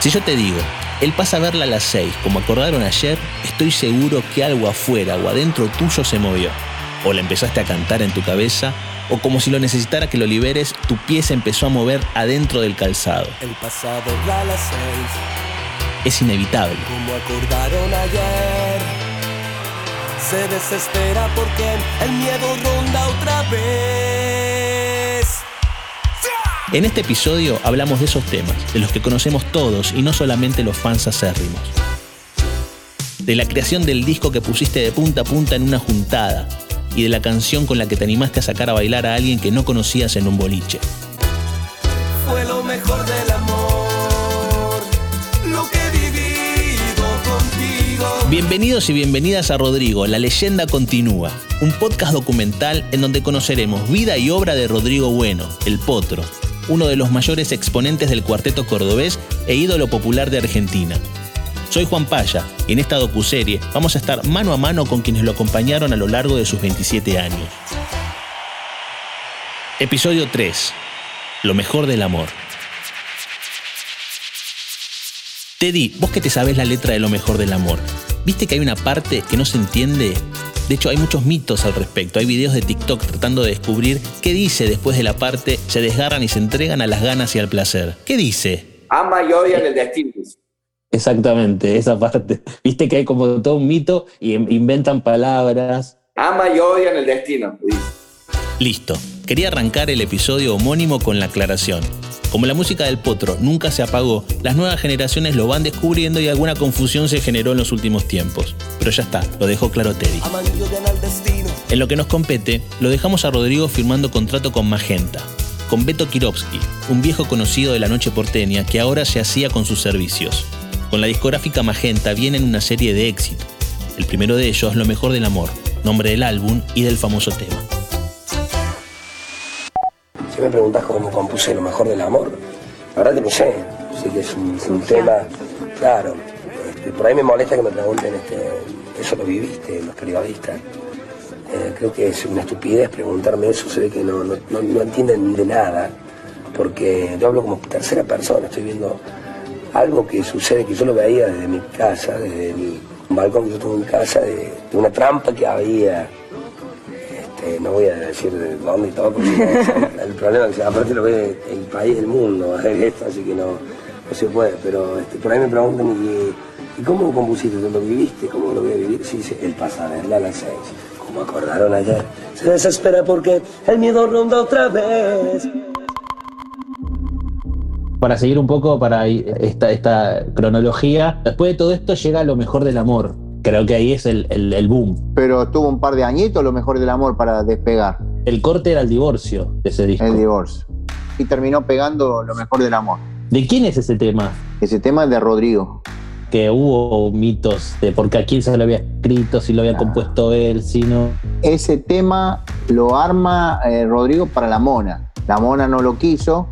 Si yo te digo, él pasa a verla a las 6, como acordaron ayer, estoy seguro que algo afuera o adentro tuyo se movió. O la empezaste a cantar en tu cabeza, o como si lo necesitara que lo liberes, tu pie se empezó a mover adentro del calzado. El pasado a las 6. Es inevitable. Como acordaron ayer. Se desespera porque el miedo ronda otra vez. En este episodio hablamos de esos temas, de los que conocemos todos y no solamente los fans acérrimos. De la creación del disco que pusiste de punta a punta en una juntada y de la canción con la que te animaste a sacar a bailar a alguien que no conocías en un boliche. Fue lo mejor del amor, lo que he vivido contigo. Bienvenidos y bienvenidas a Rodrigo, La leyenda continúa, un podcast documental en donde conoceremos vida y obra de Rodrigo Bueno, el Potro, uno de los mayores exponentes del cuarteto cordobés e ídolo popular de Argentina. Soy Juan Paya y en esta docuserie vamos a estar mano a mano con quienes lo acompañaron a lo largo de sus 27 años. Episodio 3. Lo mejor del amor. Teddy, vos que te sabés la letra de lo mejor del amor, ¿viste que hay una parte que no se entiende? De hecho, hay muchos mitos al respecto. Hay videos de TikTok tratando de descubrir qué dice después de la parte se desgarran y se entregan a las ganas y al placer. ¿Qué dice? Ama y odian el destino. Exactamente, esa parte. Viste que hay como todo un mito y inventan palabras. Ama y odian el destino. dice. Listo. Quería arrancar el episodio homónimo con la aclaración. Como la música del potro nunca se apagó, las nuevas generaciones lo van descubriendo y alguna confusión se generó en los últimos tiempos. Pero ya está, lo dejó claro Teddy. En lo que nos compete, lo dejamos a Rodrigo firmando contrato con Magenta, con Beto Kirovsky, un viejo conocido de la noche porteña que ahora se hacía con sus servicios. Con la discográfica Magenta vienen una serie de éxitos. El primero de ellos, Lo mejor del amor, nombre del álbum y del famoso tema. Si me preguntas cómo compuse lo mejor del amor, la verdad que no sé. Sí que es un, es un tema, claro. este, por ahí me molesta que me pregunten, este, ¿eso lo viviste, los periodistas? Eh, creo que es una estupidez preguntarme eso, se ve que no, no, no- no entienden de nada, porque yo hablo como tercera persona, estoy viendo algo que sucede, que yo lo veía desde mi casa, desde el balcón que yo tengo en mi casa, de, de una trampa que había. Este, no voy a decir de dónde y todo, porque el problema es que aparte lo ve el país, el mundo, esto, así que no, no se puede. Pero este, por ahí me preguntan, ¿y, ¿y cómo compusiste? ¿Tú lo viviste? ¿Cómo lo voy a vivir? Sí, el pasa a verla a las seis, como acordaron ayer. Se desespera porque el miedo ronda otra vez. Para seguir un poco para esta, esta cronología, después de todo esto llega lo mejor del amor. Creo que ahí es el, el- el boom. pero tuvo un par de añitos lo mejor del amor para despegar El corte era el divorcio de ese disco. el divorcio. Y terminó pegando lo mejor del amor. ¿De quién es ese tema? Ese tema es de Rodrigo. Que hubo mitos de porque a quién se lo había escrito, si lo había compuesto él, si no. Ese tema lo arma eh, Rodrigo para la mona. La mona no lo quiso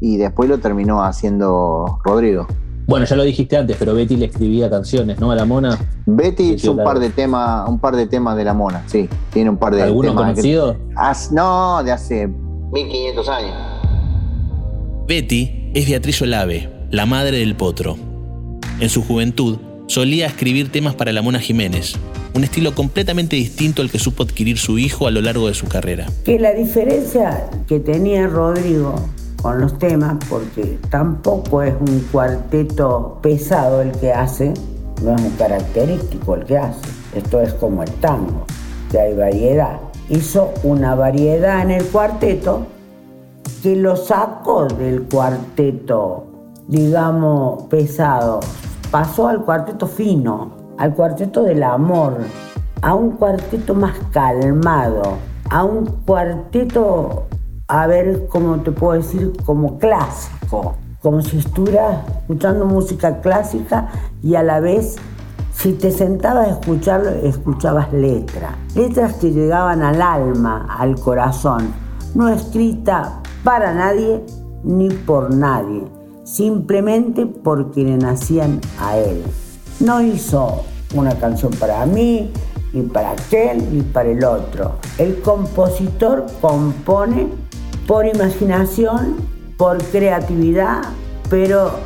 y después lo terminó haciendo Rodrigo. Bueno, ya lo dijiste antes, pero Betty le escribía canciones, ¿no? A la mona. Betty hizo un par de temas, un par de temas de la mona, sí. Tiene un par de ¿Alguno temas. que- conocido? Haz- no, de hace 1500 años. Betty es Beatriz Olave, la madre del potro. En su juventud, solía escribir temas para la Mona Jiménez, un estilo completamente distinto al que supo adquirir su hijo a lo largo de su carrera. que la diferencia que tenía Rodrigo con los temas, porque tampoco es un cuarteto pesado el que hace, no es un característico el que hace. Esto es como el tango, que hay variedad. Hizo una variedad en el cuarteto que lo sacó del cuarteto, digamos, pesado. Pasó al cuarteto fino, al cuarteto del amor, a un cuarteto más calmado, a un cuarteto, a ver cómo te puedo decir, como clásico, como si estuvieras escuchando música clásica y a la vez si te sentabas a escucharlo, escuchabas letras. Letras que llegaban al alma, al corazón. No escrita para nadie ni por nadie. Simplemente por quienes nacían a él. No hizo una canción para mí, ni para aquel, ni para el otro. El compositor compone por imaginación, por creatividad, pero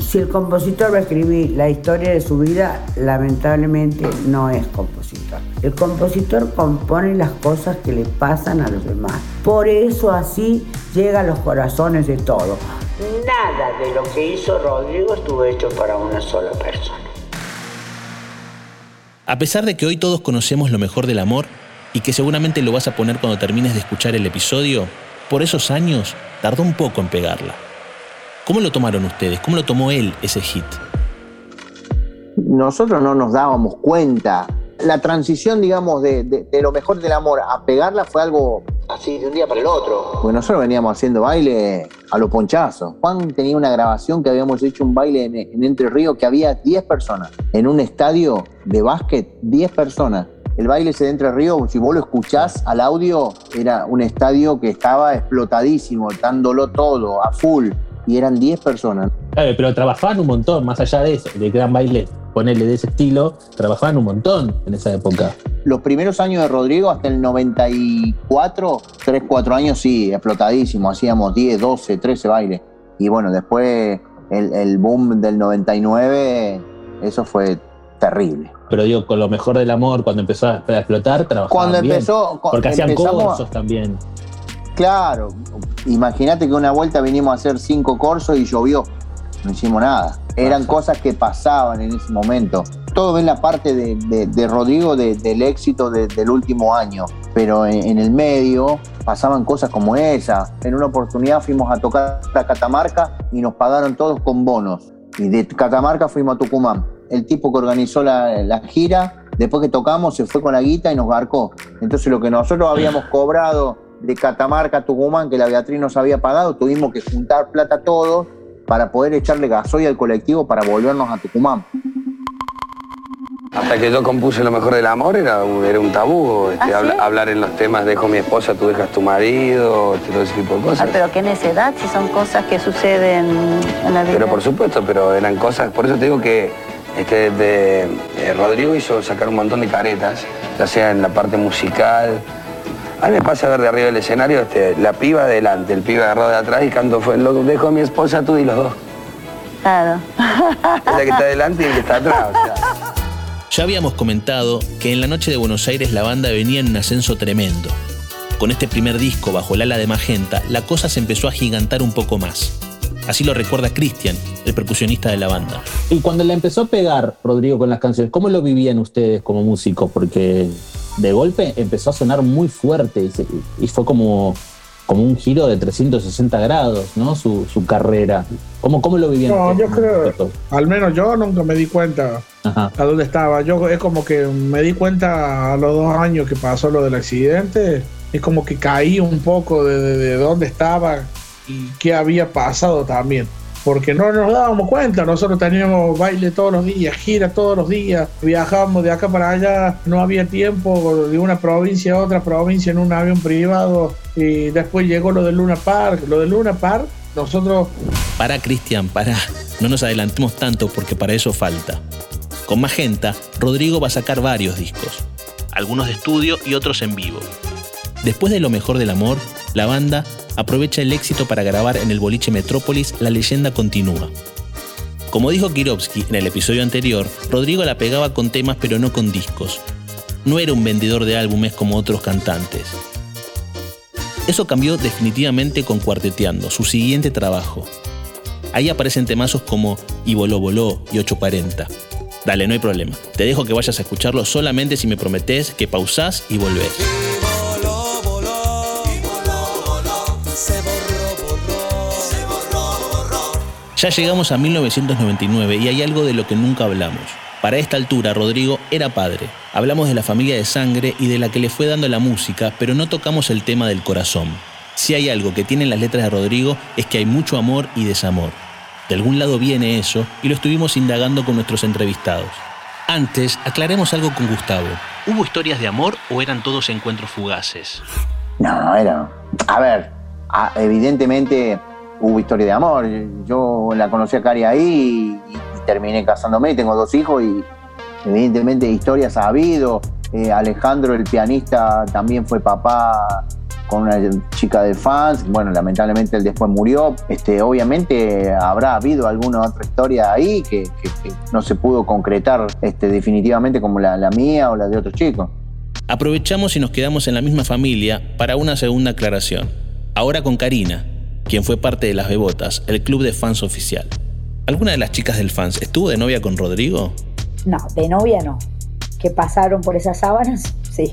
Si el compositor va a escribir la historia de su vida, lamentablemente no es compositor. El compositor compone las cosas que le pasan a los demás. Por eso así llega a los corazones de todos. Nada de lo que hizo Rodrigo estuvo hecho para una sola persona. A pesar de que hoy todos conocemos lo mejor del amor y que seguramente lo vas a poner cuando termines de escuchar el episodio, por esos años tardó un poco en pegarla. ¿Cómo lo tomaron ustedes? ¿Cómo lo tomó él ese hit? Nosotros no nos dábamos cuenta. La transición, digamos, de, lo mejor del amor a pegarla fue algo así de un día para el otro. Porque nosotros veníamos haciendo baile a los ponchazos. Juan tenía una grabación que habíamos hecho un baile en, en Entre Ríos que había 10 personas. En un estadio de básquet, 10 personas. El baile ese de Entre Ríos, si vos lo escuchás al audio, era un estadio que estaba explotadísimo, dándolo todo, a full. Y eran 10 personas. Claro, pero trabajaban un montón, más allá de eso, de gran baile, ponerle de ese estilo, trabajaban un montón en esa época. Los primeros años de Rodrigo, hasta el 94, 3, 4 años, sí, explotadísimo. Hacíamos 10, 12, 13 bailes. Y bueno, después el, el boom del 99, eso fue terrible. Pero digo, con lo mejor del amor, cuando empezó a explotar, trabajaban Cuando empezó, Porque hacían corsos también. Claro, imagínate que una vuelta vinimos a hacer cinco corsos y llovió. No hicimos nada. Eran cosas que pasaban en ese momento. Todo ven la parte de, de- de Rodrigo de- del éxito de- del último año, pero en, en el medio pasaban cosas como esa. En una oportunidad fuimos a tocar a Catamarca y nos pagaron todos con bonos. Y de Catamarca fuimos a Tucumán. El tipo que organizó la, la gira, después que tocamos, se fue con la guita y nos garcó. Entonces lo que nosotros habíamos cobrado de Catamarca a Tucumán, que la Beatriz nos había pagado, tuvimos que juntar plata todos para poder echarle gasoil al colectivo para volvernos a Tucumán. Hasta que yo compuse Lo mejor del amor era un, era un tabú, este, ¿Ah, sí? habla- hablar en los temas dejo mi esposa, tú dejas tu marido, este, todo ese tipo de Ah, cosas. pero qué necedad si son cosas que suceden en la vida. Pero por supuesto, pero eran cosas, por eso te digo que este, de, eh, Rodrigo hizo sacar un montón de caretas, ya sea en la parte musical. A mí me pasa ver de arriba del escenario este, la piba adelante, el pibe agarrado de atrás y canto fue, lo dejo a mi esposa, tú y los dos. Claro. Es la que está adelante y el que está atrás. o sea. Ya habíamos comentado que en la noche de Buenos Aires la banda venía en un ascenso tremendo. Con este primer disco bajo el ala de Magenta, la cosa se empezó a gigantar un poco más. Así lo recuerda Cristian, el percusionista de la banda. Y cuando le empezó a pegar Rodrigo con las canciones, ¿cómo lo vivían ustedes como músicos? Porque de golpe empezó a sonar muy fuerte y, se- y fue como, como un giro de 360 grados, ¿no? Su, su carrera. ¿Cómo, ¿Cómo lo vivían No, yo creo, al menos yo nunca me di cuenta Ajá. a dónde estaba. Yo es como que me di cuenta a los dos años que pasó lo del accidente. Es como que caí un poco de, de- de dónde estaba y qué había pasado también. Porque no nos dábamos cuenta, nosotros teníamos baile todos los días, gira todos los días, viajábamos de acá para allá, no había tiempo de una provincia a otra provincia en un avión privado y después llegó lo del Luna Park. Lo del Luna Park, nosotros Para Cristian, para. No nos adelantemos tanto porque para eso falta. Con Magenta, Rodrigo va a sacar varios discos. Algunos de estudio y otros en vivo. Después de Lo Mejor del Amor, la banda aprovecha el éxito para grabar en el boliche Metrópolis La leyenda continúa. Como dijo Kirovsky en el episodio anterior, Rodrigo la pegaba con temas pero no con discos. No era un vendedor de álbumes como otros cantantes. Eso cambió definitivamente con Cuarteteando, su siguiente trabajo. Ahí aparecen temazos como Y voló, voló y 840. Dale, no hay problema. Te dejo que vayas a escucharlo solamente si me prometes que pausás y volvés. Ya llegamos a 1999 y hay algo de lo que nunca hablamos. Para esta altura, Rodrigo era padre. Hablamos de la familia de sangre y de la que le fue dando la música, pero no tocamos el tema del corazón. Si hay algo que tienen las letras de Rodrigo es que hay mucho amor y desamor. De algún lado viene eso y lo estuvimos indagando con nuestros entrevistados. Antes, aclaremos algo con Gustavo. ¿Hubo historias de amor o eran todos encuentros fugaces? No, era. A ver, evidentemente hubo historia de amor. Yo la conocí a Cari ahí y, terminé casándome. Tengo dos hijos y evidentemente historias ha habido. Eh, Alejandro, el pianista, también fue papá con una chica de fans. Bueno, lamentablemente él después murió. Este, obviamente habrá habido alguna otra historia ahí que no se pudo concretar este, definitivamente como la, la mía o la de otros chicos. Aprovechamos y nos quedamos en la misma familia para una segunda aclaración. Ahora con Karina, quien fue parte de Las Bebotas, el club de fans oficial. ¿Alguna de las chicas del fans estuvo de novia con Rodrigo? No, de novia no. ¿Que pasaron por esas sábanas? Sí.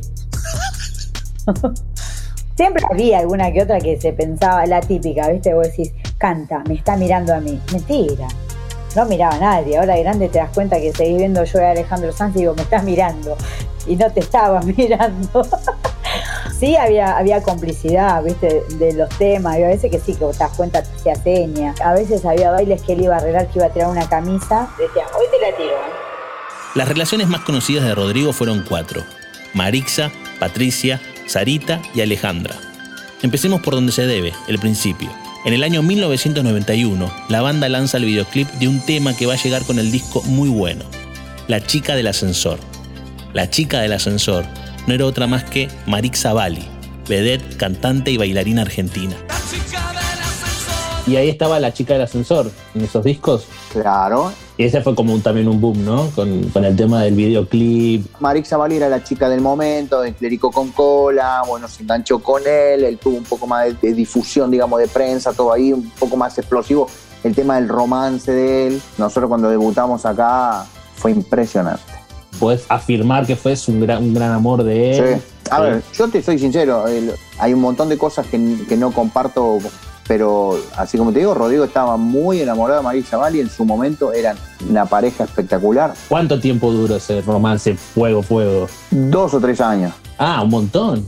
Siempre había alguna que otra que se pensaba, la típica, ¿viste? Vos decís, canta, me está mirando a mí. Mentira. No miraba a nadie. Ahora de grande te das cuenta que seguís viendo yo a Alejandro Sanz y digo, me estás mirando. Y no te estaba mirando. Sí, había, había complicidad, ¿viste? De los temas. Y a veces que sí, que te das cuenta, hacía seña. A veces había bailes que él iba a arreglar, que iba a tirar una camisa. Decía, hoy te la tiro. ¿eh?". Las relaciones más conocidas de Rodrigo fueron cuatro. Marixa, Patricia, Sarita y Alejandra. Empecemos por donde se debe, el principio. En el año 1991, la banda lanza el videoclip de un tema que va a llegar con el disco muy bueno, La chica del ascensor. La chica del ascensor no era otra más que Marixa Bali, vedette, cantante y bailarina argentina. Y ahí estaba la chica del ascensor en esos discos. Claro. Y ese fue como un- también un boom, ¿no? Con, con el tema del videoclip. Marixa Bali era la chica del momento, de Clérico con cola, bueno, se enganchó con él, él tuvo un poco más de, de difusión, digamos, de prensa, todo ahí, un poco más explosivo. El tema del romance de él, nosotros cuando debutamos acá fue impresionante. Puedes afirmar que fue un gran, un gran amor de él. Sí. A ver, yo te soy sincero, el- hay un montón de cosas que, que no comparto, pero así como te digo, Rodrigo estaba muy enamorado de Marixa Bali, en su momento eran una pareja espectacular. ¿Cuánto tiempo duró ese romance fuego, fuego? Dos o tres años. Ah, un montón.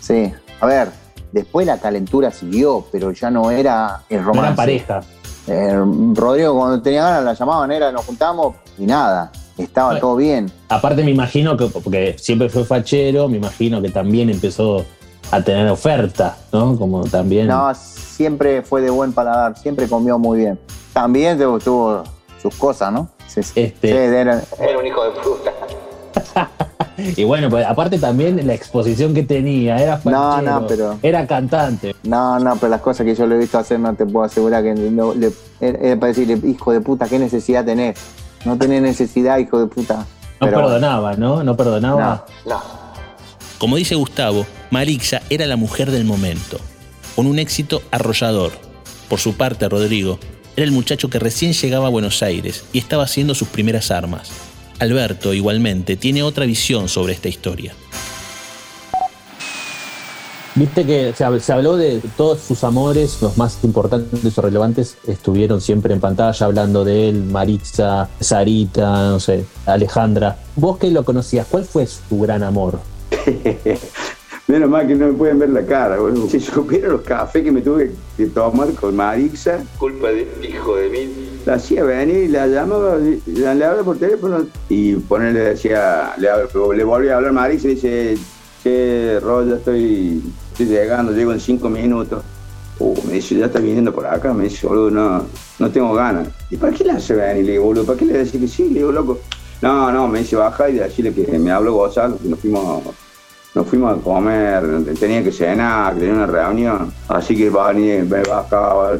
Sí. A ver, después la calentura siguió, pero ya no era el No romance. eran pareja. Eh, Rodrigo cuando tenía ganas la llamaban, era nos juntamos y nada, estaba Bueno. todo bien. Aparte me imagino que, porque siempre fue fachero, me imagino que también empezó a tener oferta, ¿no? Como también... No, siempre fue de buen paladar, siempre comió muy bien. También tuvo, tuvo sus cosas, ¿no? Sí, sí. Este- Sí, era- Era un hijo de puta. Y bueno, pues aparte también la exposición que tenía, era No, fachero, no, pero- era cantante. no, no, pero las cosas que yo le he visto hacer no te puedo asegurar que no, le, era para decirle, hijo de puta, ¿qué necesidad tenés? No tenés necesidad, hijo de puta. No Pero- perdonaba, ¿no? No perdonaba. No, no. Como dice Gustavo, Marixa era la mujer del momento, con un éxito arrollador. Por su parte, Rodrigo era el muchacho que recién llegaba a Buenos Aires y estaba haciendo sus primeras armas. Alberto, igualmente, tiene otra visión sobre esta historia. Viste que se, hab- se habló de todos sus amores, los más importantes o relevantes, estuvieron siempre en pantalla hablando de él, Marixa, Sarita, no sé, Alejandra. Vos que lo conocías, ¿cuál fue tu gran amor? Menos mal que no me pueden ver la cara, boludo. Si supieran los cafés que me tuve que tomar con Marixa, culpa de hijo de mí. La hacía venir y la llamaba, la, le hablaba por teléfono y ponerle decía, le, le volví a hablar a Marixa y dice, che, Ro, ya estoy, estoy llegando, llego en cinco minutos. Uh, me dice, ya está viniendo por acá, me dice, boludo, no, no tengo ganas. ¿Y para qué la hace venir? Le digo, boludo, ¿para qué le decís que sí? Le digo, loco. No, no, me dice, baja y decirle que me habló Gonzalo, que nos fuimos nos fuimos a comer, tenía que cenar, tenía una reunión, así que va a me bajaba,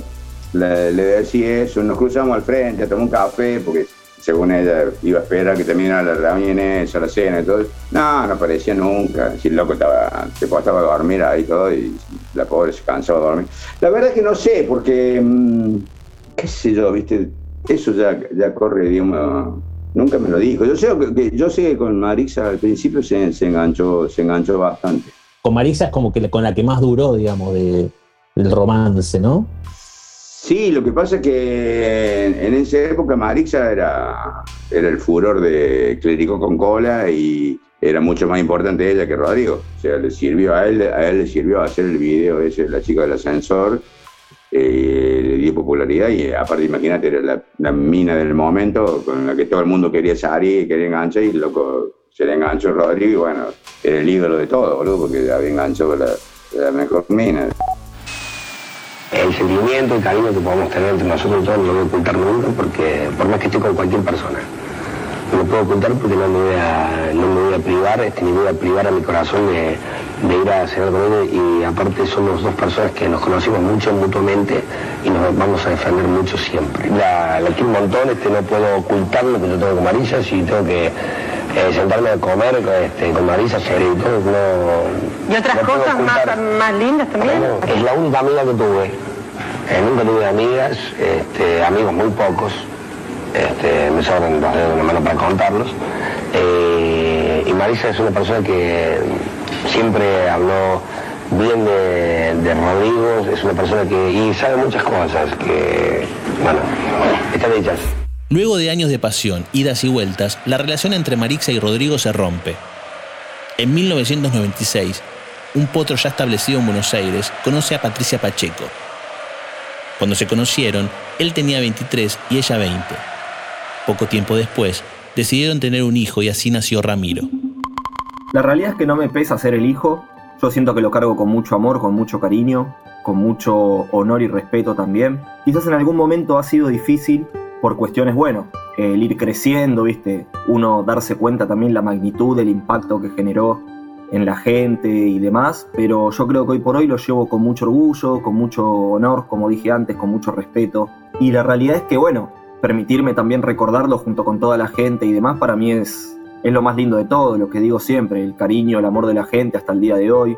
le, le decía eso, nos cruzamos al frente a tomar un café, porque según ella iba a esperar que terminara la reunión la cena y todo. No, no aparecía nunca, si el loco estaba, se costaba dormir ahí todo, y la pobre se cansaba de dormir. La verdad es que no sé, porque, mm, qué sé yo, viste, eso ya, ya corre, digamos, Nunca me lo dijo. Yo sé que, yo sé que con Marixa al principio se, enganchó, se enganchó bastante. Con Marisa es como que con la que más duró, digamos, de, del romance, ¿no? Sí, lo que pasa es que en, esa época Marixa era, era el furor de Clérico con cola y era mucho más importante ella que Rodrigo. O sea, le sirvió a él, a él le sirvió hacer el video ese, la chica del ascensor, eh, le dio popularidad y aparte imagínate, era la, la mina del momento con la que todo el mundo quería salir, quería enganchar y loco se le enganchó Rodrigo y bueno, era el ídolo de todo, boludo, porque había enganchado la, la mejor mina. El sentimiento, el cariño que podemos tener entre nosotros todos no lo voy a ocultar nunca porque por más que esté con cualquier persona. No lo puedo ocultar porque no me voy a, no me voy a privar, este, ni voy a privar a mi corazón de, ir a cenar con él y aparte somos dos personas que nos conocimos mucho mutuamente y nos vamos a defender mucho siempre. La, la quiero un montón, este, no puedo ocultar lo que yo tengo con Marisa, si tengo que eh, sentarme a comer este, con Marisa, serio y todo, no... ¿Y otras no cosas más, más lindas también? Es la única amiga que tuve. Eh, nunca tuve amigas, este, amigos muy pocos. Este, me sobran los dedos de la mano para contarlos. Eh, y Marisa es una persona que siempre habló bien de, de Rodrigo, es una persona que y sabe muchas cosas, que, bueno, están hechas. Luego de años de pasión, idas y vueltas, la relación entre Marixa y Rodrigo se rompe. En 1996, un potro ya establecido en Buenos Aires conoce a Patricia Pacheco. Cuando se conocieron, él tenía 23 y ella 20. Poco tiempo después, decidieron tener un hijo y así nació Ramiro. La realidad es que no me pesa ser el hijo. Yo siento que lo cargo con mucho amor, con mucho cariño, con mucho honor y respeto también. Quizás en algún momento ha sido difícil por cuestiones, bueno, el ir creciendo, ¿viste? Uno darse cuenta también la magnitud del impacto que generó en la gente y demás, pero yo creo que hoy por hoy lo llevo con mucho orgullo, con mucho honor, como dije antes, con mucho respeto. Y la realidad es que, bueno, permitirme también recordarlo junto con toda la gente y demás, para mí es, es lo más lindo de todo, lo que digo siempre, el cariño, el amor de la gente hasta el día de hoy.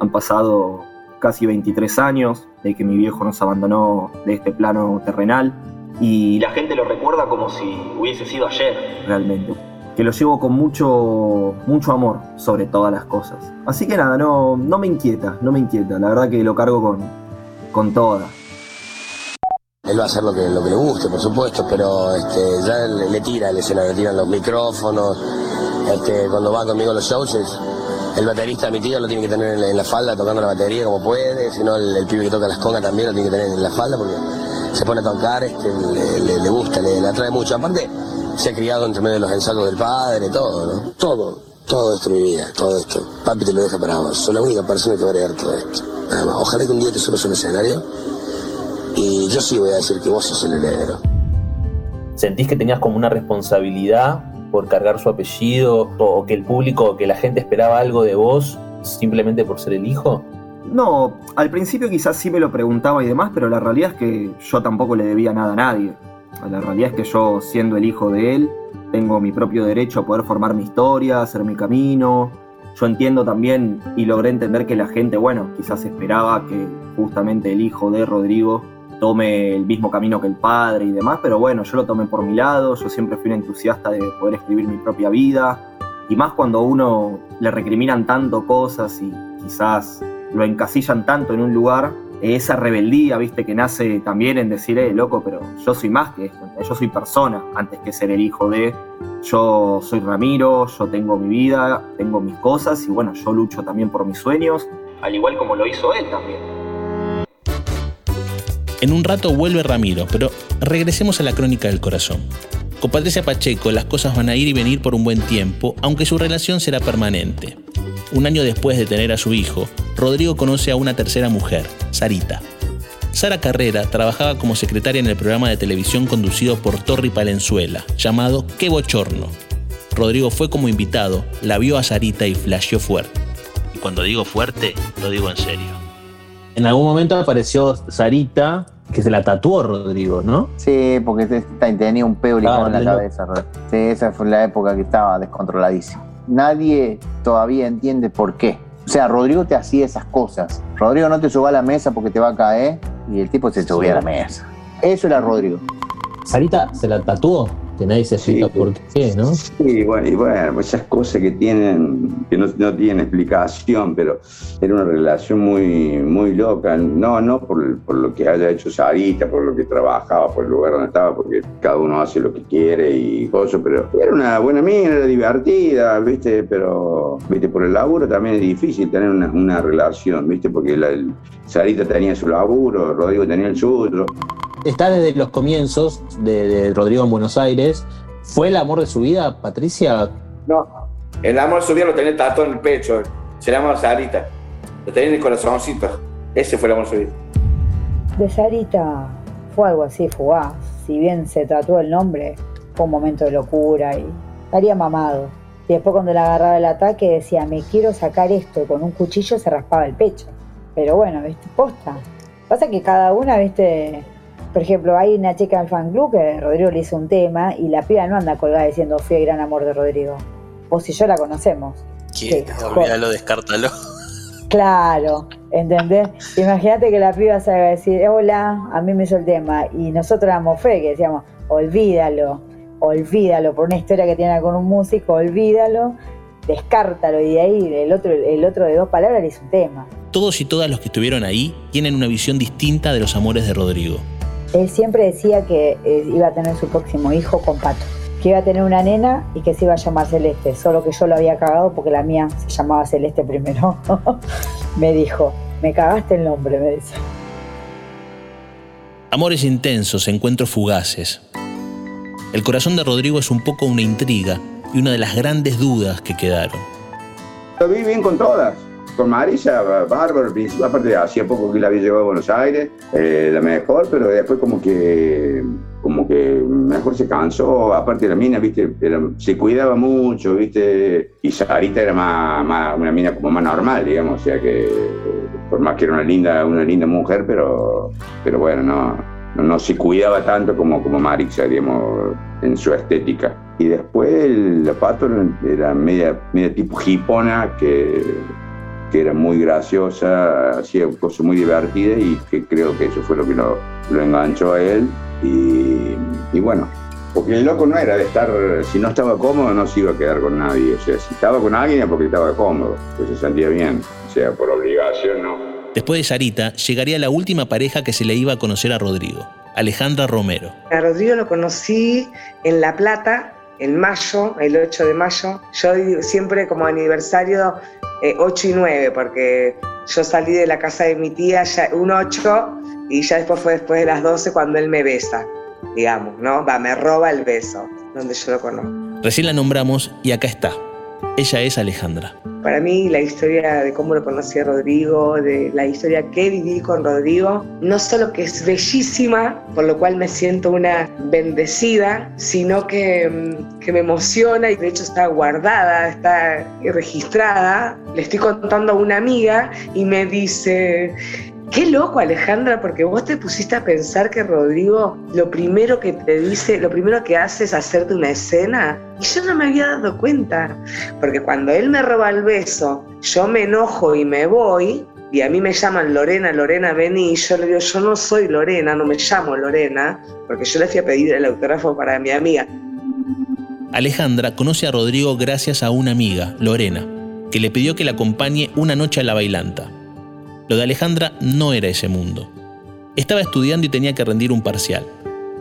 Han pasado casi 23 años de que mi viejo nos abandonó de este plano terrenal y la gente lo recuerda como si hubiese sido ayer, realmente. Que lo llevo con mucho, mucho amor sobre todas las cosas. Así que nada, no, no me inquieta, no me inquieta. La verdad que lo cargo con, con toda. Él va a hacer lo que, lo que le guste, por supuesto, pero este, ya le, le tira el escenario, le tiran los micrófonos. Este, cuando va conmigo a los shows, es- el baterista de mi tío lo tiene que tener en, la- en la falda tocando la batería como puede, si no el, el pibe que toca las congas también lo tiene que tener en la falda porque se pone a tocar, este, le, le- le gusta, le, atrae mucho. Aparte, se ha criado entre medio de los ensayos del padre, todo, ¿no? Todo, todo esto mi vida, todo esto. Papi te lo deja para vos, soy la única persona que va a heredar todo esto. Nada más. Ojalá que un día te subas un escenario y yo sí voy a decir que vos sos el heredero. ¿Sentís que tenías como una responsabilidad por cargar su apellido o, que el público, que la gente esperaba algo de vos simplemente por ser el hijo? No, al principio quizás sí me lo preguntaba y demás, pero la realidad es que yo tampoco le debía nada a nadie. La realidad es que yo, siendo el hijo de él, tengo mi propio derecho a poder formar mi historia, hacer mi camino. Yo entiendo también y logré entender que la gente, bueno, quizás esperaba que justamente el hijo de Rodrigo tome el mismo camino que el padre y demás, pero bueno, yo lo tomé por mi lado, yo siempre fui un entusiasta de poder escribir mi propia vida, y más cuando a uno le recriminan tanto cosas y quizás lo encasillan tanto en un lugar, esa rebeldía, viste, que nace también en decir, eh, loco, pero yo soy más que esto, yo soy persona antes que ser el hijo de, yo soy Ramiro, yo tengo mi vida, tengo mis cosas y bueno, yo lucho también por mis sueños, al igual como lo hizo él también. En un rato vuelve Ramiro, pero regresemos a la crónica del corazón. Con Patricia Pacheco las cosas van a ir y venir por un buen tiempo, aunque su relación será permanente. Un año después de tener a su hijo, Rodrigo conoce a una tercera mujer, Sarita. Sara Carrera trabajaba como secretaria en el programa de televisión conducido por Torri Palenzuela, llamado Qué Bochorno. Rodrigo fue como invitado, la vio a Sarita y flasheó fuerte. Y cuando digo fuerte, lo digo en serio. En algún momento apareció Sarita, que se la tatuó Rodrigo, ¿no? Sí, porque te- te- tenía un peo Ah, en la cabeza. Sí, esa fue la época que estaba descontroladísimo. Nadie todavía entiende por qué. O sea, Rodrigo te hacía esas cosas. Rodrigo no te suba a la mesa porque te va a caer y el tipo se subía a la mesa. Eso era Rodrigo. Sarita se la tatuó, que nadie se explica por qué, ¿no? Sí, bueno, y bueno, esas cosas que tienen, que no, no tienen explicación, pero era una relación muy, muy loca. No, no por, por lo que haya hecho Sarita, por lo que trabajaba, por el lugar donde estaba, porque cada uno hace lo que quiere y cosas, pero era una buena mina, era divertida, ¿viste? Pero, ¿viste? Por el laburo también es difícil tener una, una relación, ¿viste? Porque la, el- Sarita tenía su laburo, Rodrigo tenía el suyo. Está desde los comienzos de, de Rodrigo en Buenos Aires. ¿Fue el amor de su vida, Patricia? No, el amor de su vida lo tenía tatuado en el pecho. Se llama Sarita. Lo tenía en el corazoncito. Ese fue el amor de su vida. De Sarita fue algo así fugaz. Si bien se trató el nombre, fue un momento de locura y estaría mamado. Y después cuando le agarraba el ataque decía, me quiero sacar esto, y con un cuchillo se raspaba el pecho. Pero bueno, viste, posta. Pasa que cada una, viste, por ejemplo, hay una chica del fan club que Rodrigo le hizo un tema y la piba no anda colgada diciendo fui el gran amor de Rodrigo. Vos y yo la conocemos. ¿Quién? Sí, Olvídalo, descártalo. Claro, ¿entendés? Imagínate que la piba se va a decir, hola, a mí me hizo el tema. Y nosotros éramos fe, que decíamos, olvídalo, olvídalo, por una historia que tiene con un músico, olvídalo, descártalo. Y de ahí el otro, el otro de dos palabras le hizo un tema. Todos y todas los que estuvieron ahí tienen una visión distinta de los amores de Rodrigo. Él siempre decía que eh, iba a tener su próximo hijo con Pato. Que iba a tener una nena y que se iba a llamar Celeste. Solo que yo lo había cagado porque la mía se llamaba Celeste primero. me dijo, me cagaste el nombre, me dice. Amores intensos, encuentros fugaces. El corazón de Rodrigo es un poco una intriga y una de las grandes dudas que quedaron. Lo vi bien con todas. Con Marisa, bárbaro, aparte hacía poco que la había llevado a Buenos Aires, eh, la mejor, pero después como que como que mejor se cansó, aparte la mina, viste, era- se cuidaba mucho, viste, y Sarita era más, más- una mina como más normal, digamos, o sea que por más que era una linda, una linda mujer, pero, pero bueno, no, no, no se cuidaba tanto como, como Marixa, digamos, en su estética. Y después el- la Pato era media, media tipo hipona, que, que era muy graciosa, hacía cosas muy divertidas y que creo que eso fue lo que lo, lo enganchó a él. Y, y bueno, porque el loco no era de estar, si no estaba cómodo no se iba a quedar con nadie, o sea, si estaba con alguien era porque estaba cómodo, pues se sentía bien, o sea, por obligación no. Después de Sarita, llegaría la última pareja que se le iba a conocer a Rodrigo, Alejandra Romero. A Rodrigo lo conocí en La Plata, en mayo, el 8 de mayo. Yo siempre como aniversario eh, 8 y 9, porque yo salí de la casa de mi tía un 8 y ya después fue después de las 12 cuando él me besa, digamos, ¿no? Va, me roba el beso, donde yo lo conozco. Recién la nombramos y acá está. Ella es Alejandra. Para mí la historia de cómo lo conocí a Rodrigo, de la historia que viví con Rodrigo, no solo que es bellísima, por lo cual me siento una bendecida, sino que, mm, que me emociona y de hecho está guardada, está registrada. Le estoy contando a una amiga y me dice, Qué loco, Alejandra, porque vos te pusiste a pensar que Rodrigo lo primero que te dice, lo primero que hace es hacerte una escena. Y yo no me había dado cuenta, porque cuando él me roba el beso, yo me enojo y me voy, y a mí me llaman Lorena, Lorena, vení, y yo le digo, yo no soy Lorena, no me llamo Lorena, porque yo le fui a pedir el autógrafo para mi amiga. Alejandra conoce a Rodrigo gracias a una amiga, Lorena, que le pidió que la acompañe una noche a la bailanta. Lo de Alejandra no era ese mundo. Estaba estudiando y tenía que rendir un parcial.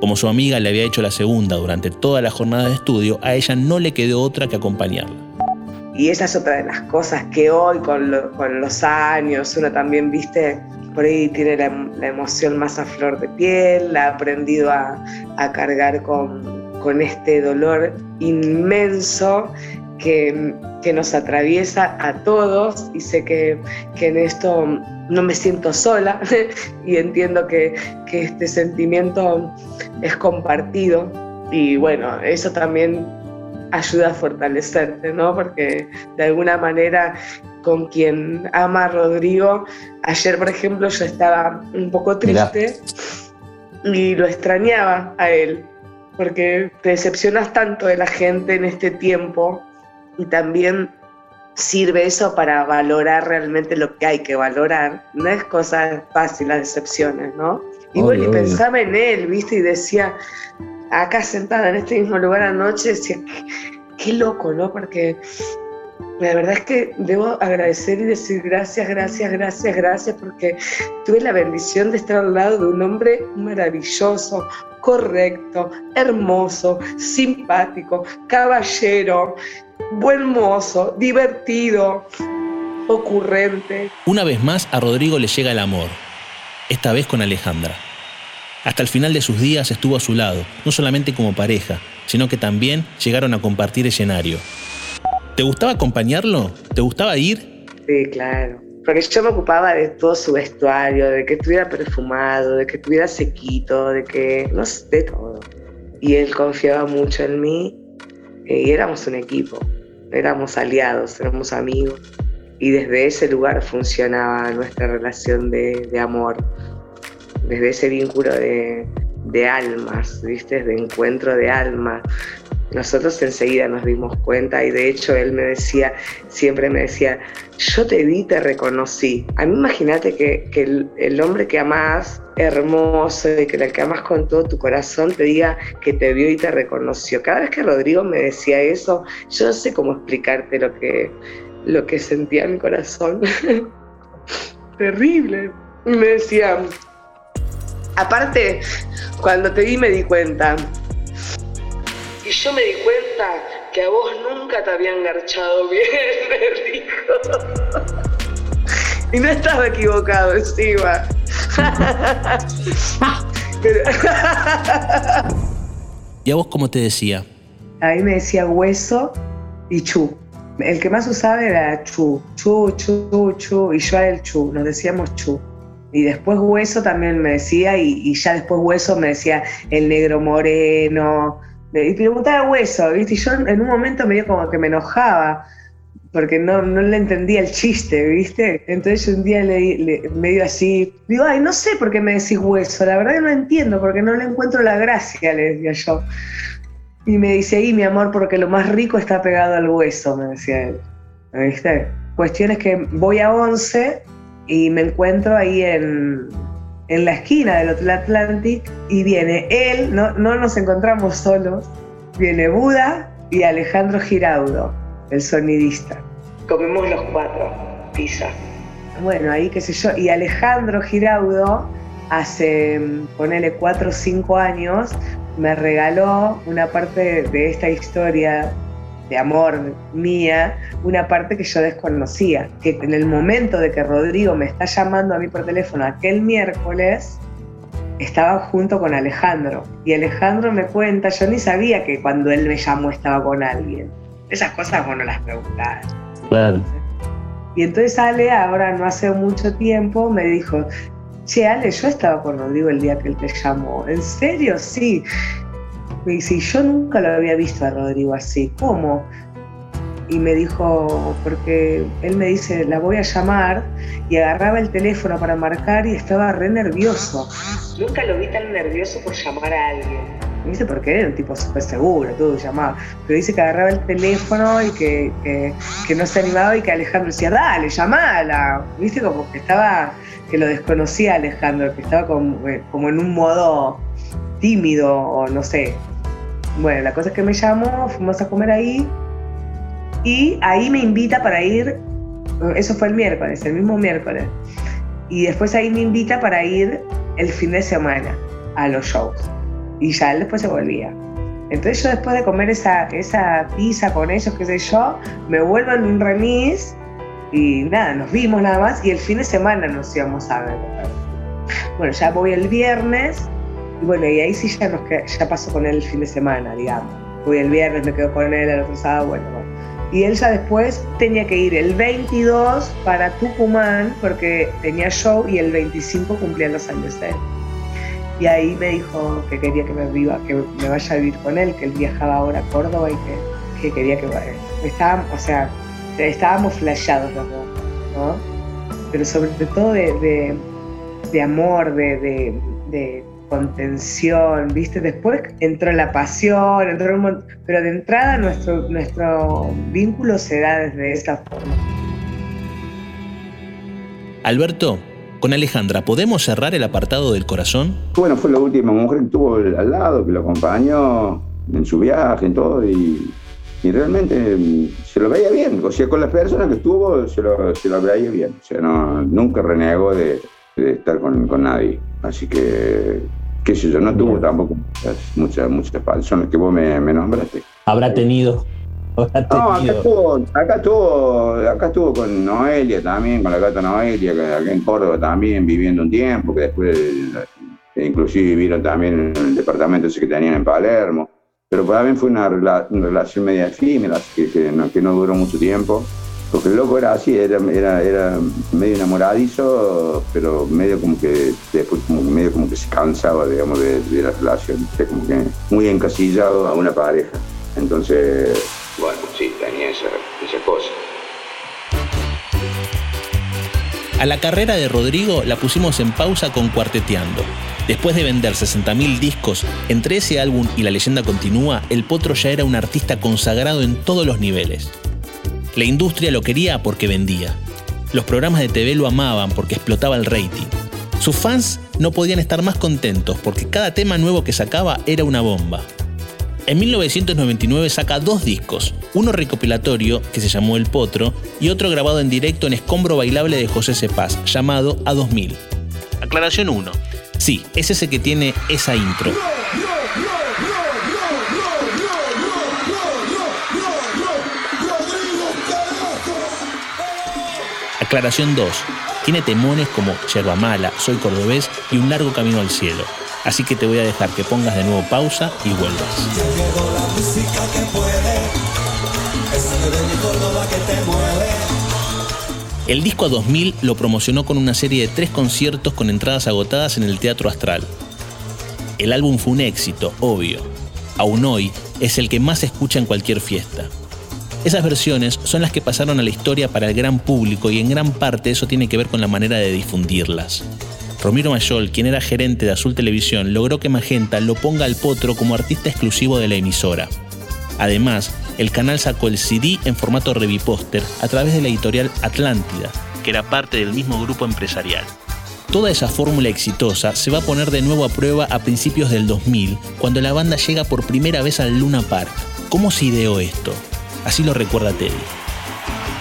Como su amiga le había hecho la segunda durante toda la jornada de estudio, a ella no le quedó otra que acompañarla. Y esa es otra de las cosas que hoy, con, lo- con los años, uno también, viste, por ahí tiene la, emoción más a flor de piel, ha aprendido a, cargar con este dolor inmenso que, que nos atraviesa a todos y sé que, que en esto no me siento sola y entiendo que, que este sentimiento es compartido y bueno, eso también ayuda a fortalecerte, ¿no? Porque de alguna manera con quien ama a Rodrigo, ayer por ejemplo yo estaba un poco Mirá. triste y lo extrañaba a él, porque te decepcionas tanto de la gente en este tiempo y también sirve eso para valorar realmente lo que hay que valorar. No es cosa fácil las decepciones, ¿no? Y bueno, y pensaba en él, ¿viste? Y decía, acá sentada en este mismo lugar anoche, decía, qué, qué loco, ¿no? Porque la verdad es que debo agradecer y decir gracias, gracias, gracias, gracias, porque tuve la bendición de estar al lado de un hombre maravilloso, correcto, hermoso, simpático, caballero, buen mozo, divertido, ocurrente. Una vez más a Rodrigo le llega el amor, esta vez con Alejandra. Hasta el final de sus días estuvo a su lado, no solamente como pareja, sino que también llegaron a compartir escenario. ¿Te gustaba acompañarlo? ¿Te gustaba ir? Sí, claro. Porque yo me ocupaba de todo su vestuario, de que estuviera perfumado, de que estuviera sequito, de que, no sé, de todo. Y él confiaba mucho en mí eh, y éramos un equipo. Éramos aliados, éramos amigos. Y desde ese lugar funcionaba nuestra relación de, amor, desde ese vínculo de, de almas, ¿viste? De encuentro de almas. Nosotros enseguida nos dimos cuenta y de hecho él me decía, siempre me decía, yo te vi, te reconocí. A mí imagínate que, el, hombre que amás, hermoso y que el que amás con todo tu corazón, te diga que te vio y te reconoció. Cada vez que Rodrigo me decía eso, yo no sé cómo explicarte lo que, lo que sentía mi corazón. Terrible. Me decía, aparte, cuando te vi me di cuenta yo me di cuenta que a vos nunca te habían garchado bien, me dijo. Y no estaba equivocado encima. ¿Y a vos cómo te decía? A mí me decía hueso y chu. El que más usaba era chu, chu, chu, chu, y yo era el chu, nos decíamos chu. Y después hueso también me decía, y, y ya después hueso me decía el negro moreno, y preguntaba hueso, ¿viste? Y yo en un momento medio como que me enojaba, porque no, no le entendía el chiste, ¿viste? Entonces un día le, le, medio así, digo, ay, no sé por qué me decís hueso, la verdad no entiendo, porque no le encuentro la gracia, le decía yo. Y me dice, ahí mi amor, porque lo más rico está pegado al hueso, me decía él. ¿Viste? Cuestión es que voy a 11 y me encuentro ahí en, en la esquina del Hotel Atlantic y viene él, no, no nos encontramos solos, viene Buda y Alejandro Giraudo, el sonidista. Comemos los cuatro, pizza. Bueno, ahí qué sé yo, y Alejandro Giraudo hace, ponele, cuatro o cinco años, me regaló una parte de esta historia de amor mía, una parte que yo desconocía, que en el momento de que Rodrigo me está llamando a mí por teléfono aquel miércoles, estaba junto con Alejandro. Y Alejandro me cuenta, yo ni sabía que cuando él me llamó estaba con alguien. Esas cosas bueno las preguntaba. Claro. Y entonces Ale, ahora no hace mucho tiempo, me dijo, che Ale, yo estaba con Rodrigo el día que él te llamó. ¿En serio? Sí. Me dice, yo nunca lo había visto a Rodrigo así. ¿Cómo? Y me dijo, porque él me dice, la voy a llamar, y agarraba el teléfono para marcar y estaba re nervioso. Nunca lo vi tan nervioso por llamar a alguien. ¿Viste? Porque era un tipo súper seguro, todo llamaba. Pero dice que agarraba el teléfono y que, que, que, no se animaba y que Alejandro decía, dale, llamala. ¿Viste? Como que estaba, que lo desconocía Alejandro, que estaba como, como en un modo tímido o no sé. Bueno, la cosa es que me llamó, fuimos a comer ahí y ahí me invita para ir, eso fue el miércoles, el mismo miércoles. Y después ahí me invita para ir el fin de semana a los shows. Y ya él después se volvía. Entonces yo después de comer esa, esa pizza con ellos, qué sé yo, me vuelvo en un remis y nada, nos vimos nada más y el fin de semana nos íbamos a ver. Bueno, ya voy el viernes y bueno, y ahí sí ya, nos, ya paso con él el fin de semana, digamos. Voy el viernes, me quedo con él el otro sábado, bueno. Y él ya después tenía que ir el 22 para Tucumán porque tenía show y el 25 cumplía los años de él. Y ahí me dijo que quería que me, viva, que me vaya a vivir con él, que él viajaba ahora a Córdoba y que, que quería que vaya. O sea, estábamos flasheados los dos, ¿no? Pero sobre todo de, de, de amor, de, de contención, ¿viste? Después entró la pasión, entró un montón, pero de entrada nuestro, nuestro vínculo se da desde esta forma. Alberto, con Alejandra, ¿podemos cerrar el apartado del corazón? Bueno, fue la última mujer que tuvo al lado, que lo acompañó en su viaje, en todo, y, y realmente se lo veía bien. O sea, con las personas que estuvo, se lo, se lo veía bien. O sea, no, nunca renegó de, de estar con, con, nadie. Así que, qué sé yo, no tuvo tampoco muchas, muchas, muchas personas que vos me, me nombraste. Habrá tenido. Habrá no, acá estuvo, acá estuvo, acá estuvo con Noelia también, con la gata Noelia, acá en Córdoba también, viviendo un tiempo, que después inclusive vivieron también en el departamento ese que tenían en Palermo. Pero también fue una, rela una relación media efímera, que, que, no, que no duró mucho tiempo. Porque el loco era así, era, medio enamoradizo, pero medio como que después medio como que se cansaba, digamos, de, de la relación, muy encasillado a una pareja. Entonces, bueno, sí, tenía esa, esa cosa. A la carrera de Rodrigo la pusimos en pausa con Cuarteteando. Después de vender 60.000 discos, entre ese álbum y La leyenda continúa, el Potro ya era un artista consagrado en todos los niveles. La industria lo quería porque vendía. Los programas de TV lo amaban porque explotaba el rating. Sus fans no podían estar más contentos porque cada tema nuevo que sacaba era una bomba. En 1999 saca dos discos, uno recopilatorio que se llamó El Potro y otro grabado en directo en Escombro Bailable de José Cepaz, llamado A2000. Aclaración 1. Sí, es ese que tiene esa intro. Aclaración 2. Tiene temones como Yerba Mala, Soy Cordobés y Un largo camino al cielo. Así que te voy a dejar que pongas de nuevo pausa y vuelvas. El disco a 2000 lo promocionó con una serie de tres conciertos con entradas agotadas en el Teatro Astral. El álbum fue un éxito, obvio. Aún hoy es el que más se escucha en cualquier fiesta. Esas versiones son las que pasaron a la historia para el gran público y en gran parte eso tiene que ver con la manera de difundirlas. Romero Mayol, quien era gerente de Azul Televisión, logró que Magenta lo ponga al potro como artista exclusivo de la emisora. Además, el canal sacó el CD en formato revipóster a través de la editorial Atlántida, que era parte del mismo grupo empresarial. Toda esa fórmula exitosa se va a poner de nuevo a prueba a principios del 2000, cuando la banda llega por primera vez al Luna Park. ¿Cómo se ideó esto? Así lo recuerda Teddy.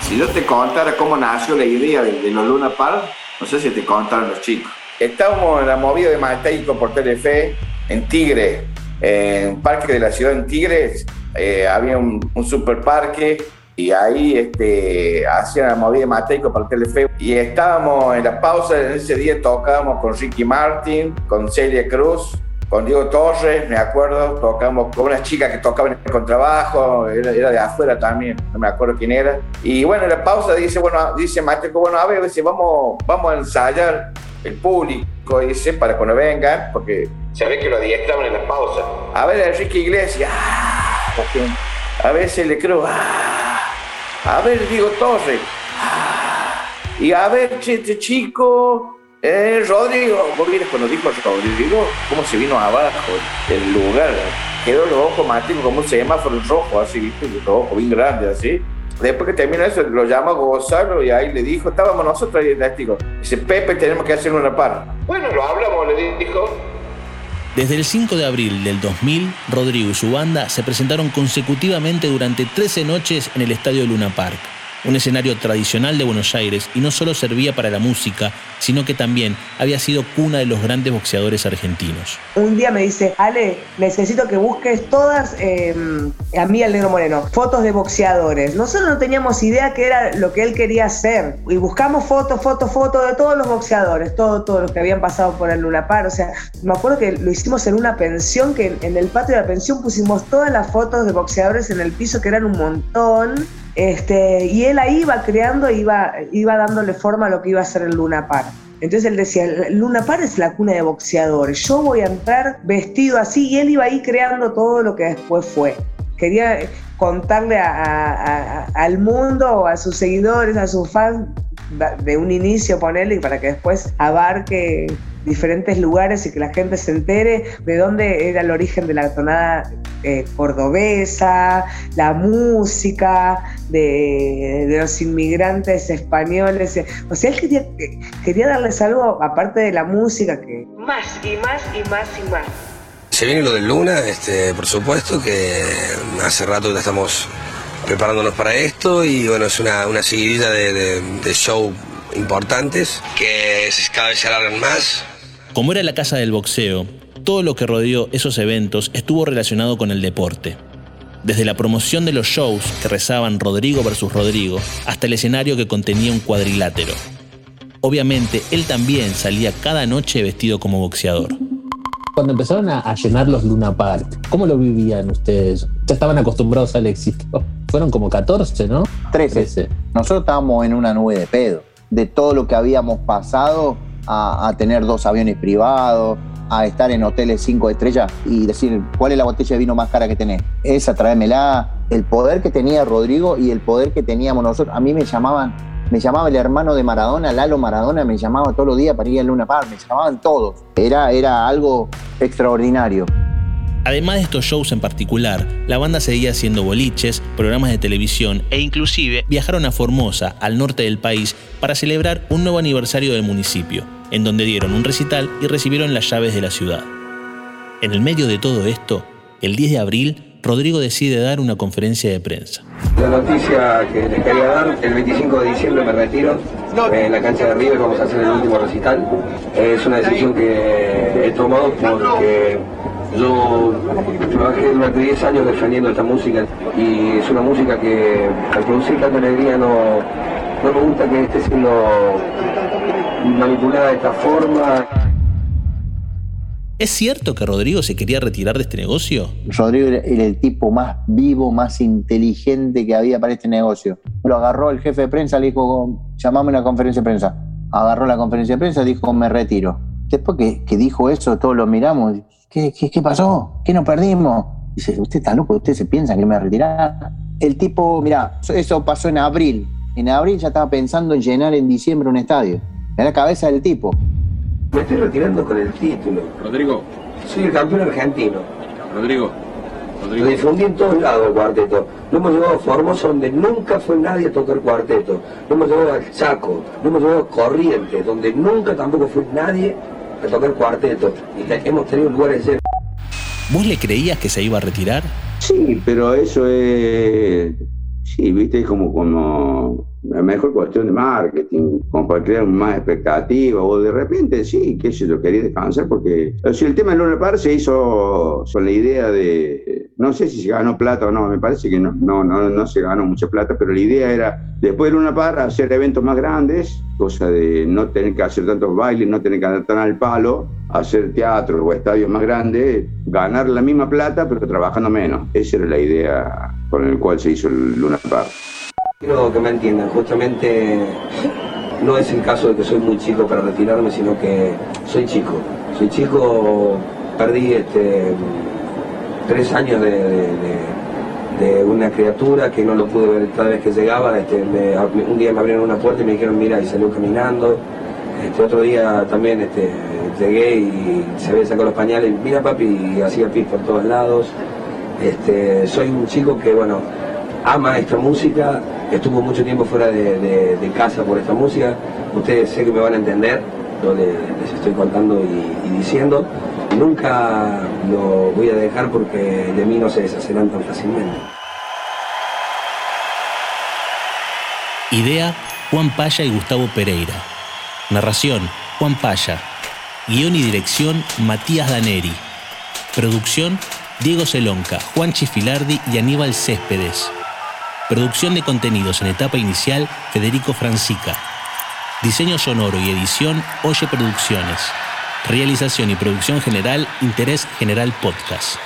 Si yo te contara cómo nació la idea de, de los Luna Park, no sé si te contaron los chicos. Estábamos en la movida de Mateico por Telefe, en Tigre, en un parque de la ciudad en Tigres, eh, había un, un super parque y ahí este, hacían la movida de Mateico para Telefe. Y estábamos en la pausa, en ese día tocábamos con Ricky Martin, con Celia Cruz, con Diego Torres, me acuerdo, tocamos con una chica que tocaba en el contrabajo, era, era de afuera también, no me acuerdo quién era. Y bueno, en la pausa dice, bueno, dice Mateico, bueno, a ver, dice, vamos, vamos a ensayar el público, dice, para cuando vengan, porque se ve que lo adiestraban en la pausa. A ver, Enrique Iglesias, ah, a ver, Celia Cruz, ah, a ver, Diego Torres, ah, y a ver, este chico, eh, Rodrigo, vos vienes cuando dijo Rodrigo, cómo se vino abajo del lugar. Quedó los ojos máticos como un semáforo rojo, así, viste, los ojos bien grandes, así. Después que termina eso, lo llama Gonzalo y ahí le dijo, estábamos nosotros ahí en testigo. Dice, Pepe, tenemos que hacer una par. Bueno, lo hablamos, le dijo. Desde el 5 de abril del 2000, Rodrigo y su banda se presentaron consecutivamente durante 13 noches en el Estadio Luna Park, un escenario tradicional de Buenos Aires y no solo servía para la música, sino que también había sido cuna de los grandes boxeadores argentinos. Un día me dice, Ale, necesito que busques todas, eh, a mí, al negro moreno, fotos de boxeadores. Nosotros no teníamos idea qué era lo que él quería hacer. Y buscamos fotos, fotos, fotos de todos los boxeadores, todos todo los que habían pasado por el Lunapar. O sea, me acuerdo que lo hicimos en una pensión, que en el patio de la pensión pusimos todas las fotos de boxeadores en el piso, que eran un montón. Este, y él ahí iba creando, iba, iba dándole forma a lo que iba a ser el Luna Park. Entonces él decía, Luna Park es la cuna de boxeadores, yo voy a entrar vestido así y él iba ahí creando todo lo que después fue. Quería contarle a- a- al mundo, a sus seguidores, a sus fans, de un inicio ponerle para que después abarque diferentes lugares y que la gente se entere de dónde era el origen de la tonada eh, cordobesa, la música de, de los inmigrantes españoles. O sea, él quería, quería darles algo aparte de la música que... Más y más y más y más. Se viene lo del Luna, este, por supuesto, que hace rato ya estamos preparándonos para esto y bueno, es una, una seguidilla de, de, de show importantes que se- cada vez se alargan más. Como era la casa del boxeo, todo lo que rodeó esos eventos estuvo relacionado con el deporte. Desde la promoción de los shows que rezaban Rodrigo versus Rodrigo hasta el escenario que contenía un cuadrilátero. Obviamente, él también salía cada noche vestido como boxeador. Cuando empezaron a, a llenar los Luna Park, ¿cómo lo vivían ustedes? Ya estaban acostumbrados al éxito. Fueron como 14, ¿no? 13. Nosotros estábamos en una nube de pedo. De todo lo que habíamos pasado a, a tener dos aviones privados, a estar en hoteles cinco estrellas y decir, ¿cuál es la botella de vino más cara que tenés? Esa, tráemela. El poder que tenía Rodrigo y el poder que teníamos nosotros. A mí me llamaban, me llamaba el hermano de Maradona, Lalo Maradona, me llamaba todos los días para ir a Luna Park, me llamaban todos. Era, era algo extraordinario. Además de estos shows en particular, la banda seguía haciendo boliches, programas de televisión e inclusive viajaron a Formosa, al norte del país, para celebrar un nuevo aniversario del municipio, en donde dieron un recital y recibieron las llaves de la ciudad. En el medio de todo esto, el 10 de abril, Rodrigo decide dar una conferencia de prensa. La noticia que les quería dar, el 25 de diciembre me retiro en la cancha de River, vamos a hacer el último recital. Es una decisión que he tomado porque yo trabajé durante 10 años defendiendo esta música y es una música que al producir tanta alegría no, no me gusta que esté siendo manipulada de esta forma. ¿Es cierto que Rodrigo se quería retirar de este negocio? Rodrigo era el tipo más vivo, más inteligente que había para este negocio. Lo agarró el jefe de prensa, le dijo, llamame a una conferencia de prensa. Agarró la conferencia de prensa, dijo, me retiro. Después que, que dijo eso, todos lo miramos. ¿Qué, qué, qué pasó? ¿Qué nos perdimos? Dice, usted está loco, usted se piensa que me retirar. El tipo, mira, eso pasó en abril. En abril ya estaba pensando en llenar en diciembre un estadio. En la cabeza del tipo. Me estoy retirando con el título. Rodrigo. Soy el campeón argentino. Rodrigo. Lo difundí en todos lados el cuarteto. Lo hemos llevado a Formosa donde nunca fue nadie a tocar cuarteto. Lo hemos llevado a Chaco. Lo hemos llevado a Corrientes, donde nunca tampoco fue nadie a tocar cuarteto. Y te- hemos tenido lugares llenos. ¿Vos le creías que se iba a retirar? Sí, pero eso es. Sí, viste, es como, como la mejor cuestión de marketing, crear más expectativa, o de repente sí, que yo quería descansar, porque sea, el tema de Luna Park se hizo con la idea de, no sé si se ganó plata o no, me parece que no, no, no, no se ganó mucha plata, pero la idea era, después de Luna Park, hacer eventos más grandes, cosa de no tener que hacer tantos bailes, no tener que andar tan al palo, hacer teatro o estadios más grandes, ganar la misma plata, pero trabajando menos. Esa era la idea con la cual se hizo el Luna Park. Quiero que me entiendan, justamente no es el caso de que soy muy chico para retirarme, sino que soy chico. Soy chico, perdí este, tres años de, una criatura que no lo pude ver cada vez que llegaba. Este, un día me abrieron una puerta y me dijeron, mira, y salió caminando. Este, otro día también este, llegué y se había sacado los pañales, mira papi, y hacía pis por todos lados. Soy un chico que, bueno, ama esta música, estuvo mucho tiempo fuera de, casa por esta música. Ustedes sé que me van a entender lo que les estoy contando y, y diciendo. Nunca lo voy a dejar porque de mí no se deshacerán tan fácilmente. Idea, Juan Paya y Gustavo Pereira. Narración, Juan Paya. Guión y dirección, Matías Daneri. Producción, Diego Celonca, Juan Chifilardi y Aníbal Céspedes. Producción de contenidos en etapa inicial, Federico Francica. Diseño sonoro y edición, Oye Producciones. Realización y producción general, Interés General Podcast.